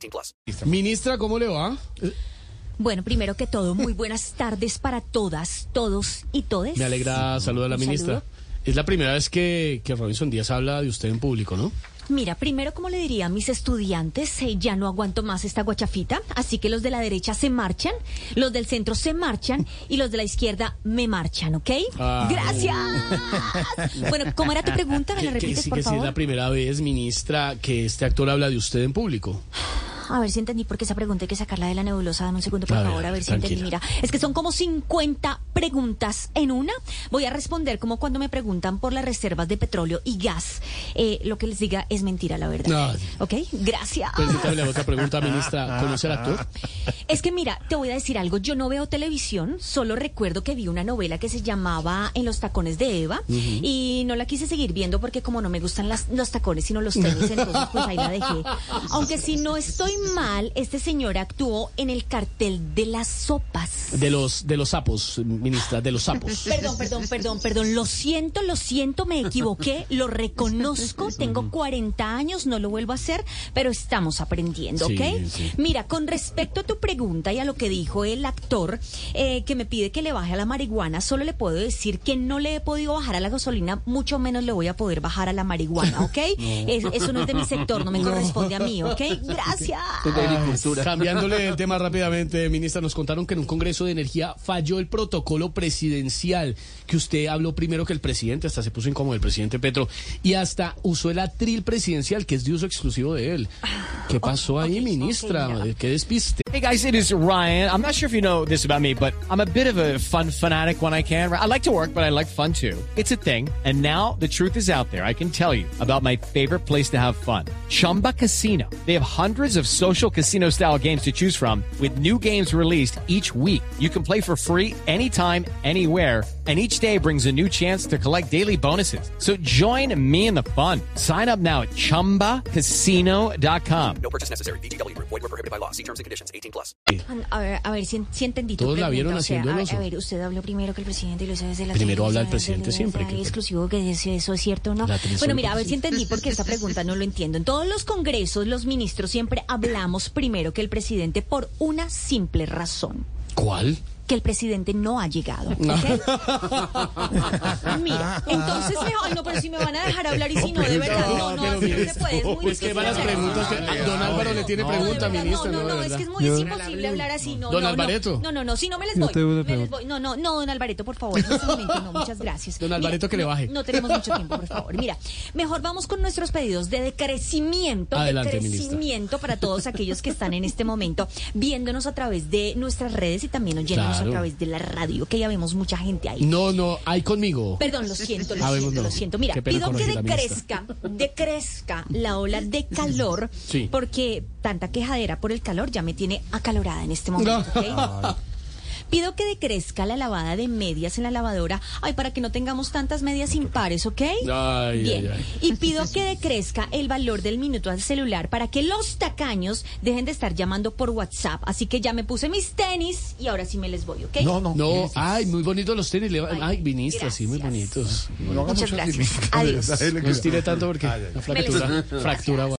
18 plus. Ministra, ¿cómo le va? Bueno, primero que todo, muy buenas tardes para todas, todos y todes. Me alegra saludar a la Un ministra. saludo. Es la primera vez que, que Robinson Díaz habla de usted en público, ¿no? Mira, primero, como le diría a mis estudiantes, eh, ya no aguanto más esta guachafita, así que los de la derecha se marchan, los del centro se marchan y los de la izquierda me marchan, ¿ok? Ah. Gracias. bueno, ¿cómo era tu pregunta? ¿Me la Que- repites, sí, por que sí es favor? la primera vez, ministra, que este actor habla de usted en público. A ver si entendí, porque esa pregunta hay que sacarla de la nebulosa. Dame un segundo, por A ver, favor, a ver si entendí. Mira, es que son como 50 preguntas en una. Voy a responder como cuando me preguntan por las reservas de petróleo y gas. Eh, lo que les diga es mentira, la verdad. Ay. ¿Ok? Gracias. Permítame la otra pregunta, ministra. ¿Conoce al actor? Es que mira, te voy a decir algo. Yo no veo televisión, solo recuerdo que vi una novela que se llamaba En los tacones de Eva y no la quise seguir viendo porque como no me gustan las, los tacones sino los tenis, entonces pues ahí la dejé. Aunque si no estoy mal, este señor actuó en el cartel de las sopas. De los, de los sapos, ministra, de los sapos. Perdón, perdón, perdón, perdón. Lo siento, lo siento, me equivoqué, lo reconozco. Tengo 40 años, no lo vuelvo a hacer, pero estamos aprendiendo, ¿ok? sí. Mira, con respecto a tu pregunta y a lo que dijo el actor eh, que me pide que le baje a la marihuana, solo le puedo decir que no le he podido bajar a la gasolina, mucho menos le voy a poder bajar a la marihuana, ¿ok? Es- eso no es de mi sector, no me corresponde a mí, ¿ok? Gracias. Cambiándole el tema rápidamente, ministra, nos contaron que en un Congreso de Energía falló el protocolo presidencial, que usted habló primero que el presidente, hasta se puso incómodo el presidente Petro, y hasta usó el atril presidencial, que es de uso exclusivo de él. ¿Qué pasó ahí, ministra? ¿Qué despiste? Hey guys, it is Ryan. I'm not sure if you know this about me, but I'm a bit of a fun fanatic when I can. I like to work, but I like fun too. It's a thing. And now the truth is out there. I can tell you about my favorite place to have fun. Chumba Casino. They have hundreds of social casino style games to choose from with new games released each week. You can play for free anytime, anywhere and each day brings a new chance to collect daily bonuses. So join me in the fun. Sign up now at ChumbaCasino.com. No purchase necessary. BGW. Void were prohibited by law. See terms and conditions. 18 plus. A ver, a ver si, si entendí tu Todos la vieron O sea, haciendo a, oso. a ver, usted habló primero que el presidente y lo hizo desde la Primero habla el presidente siempre, que- exclusivo que eso es cierto o no. Bueno, mira, a ver si entendí porque esta pregunta no lo entiendo. En todos los congresos, los ministros siempre hablamos primero que el presidente por una simple razón. ¿Cuál? Que el presidente no ha llegado. Mira, entonces, me- ay, no, pero si me van a dejar hablar y si no, de verdad, no, no, así no se puede. Es muy es que van las preguntas que don Álvaro le tiene pregunta, verdad, ministra, no, no, no, es que es muy es imposible hablar así. No, Don no, Alvareto. No, no, no, si no me les voy. me les voy. No, no, no, don Alvareto, por favor, en este momento no, muchas gracias. Don Alvareto, que le baje. No, tenemos mucho tiempo, por favor. Mira, mejor vamos con nuestros pedidos de decrecimiento, Adelante, de crecimiento para todos aquellos que están en este momento viéndonos a través de nuestras redes y también oyéndonos Claro. A través de la radio, que ya vemos mucha gente ahí. No, no, hay conmigo. Perdón, lo siento, lo Ah, siento, lo siento. Mira, pido que decrezca, decrezca la ola de calor, Sí. porque tanta quejadera por el calor ya me tiene acalorada en este momento. ¿ok? Pido que decrezca la lavada de medias en la lavadora, ay, para que no tengamos tantas medias impares, ¿ok? Ay, Bien. ay, ay. Y pido que decrezca el valor del minuto al celular para que los tacaños dejen de estar llamando por WhatsApp. Así que ya me puse mis tenis y ahora sí me les voy, ¿ok? No, no. No, ay, muy bonitos los tenis. Ay, Ay, ministra, sí, muy gracias. bonitos. No Muchas gracias. Adiós. No estire tanto porque la fractura, fractura.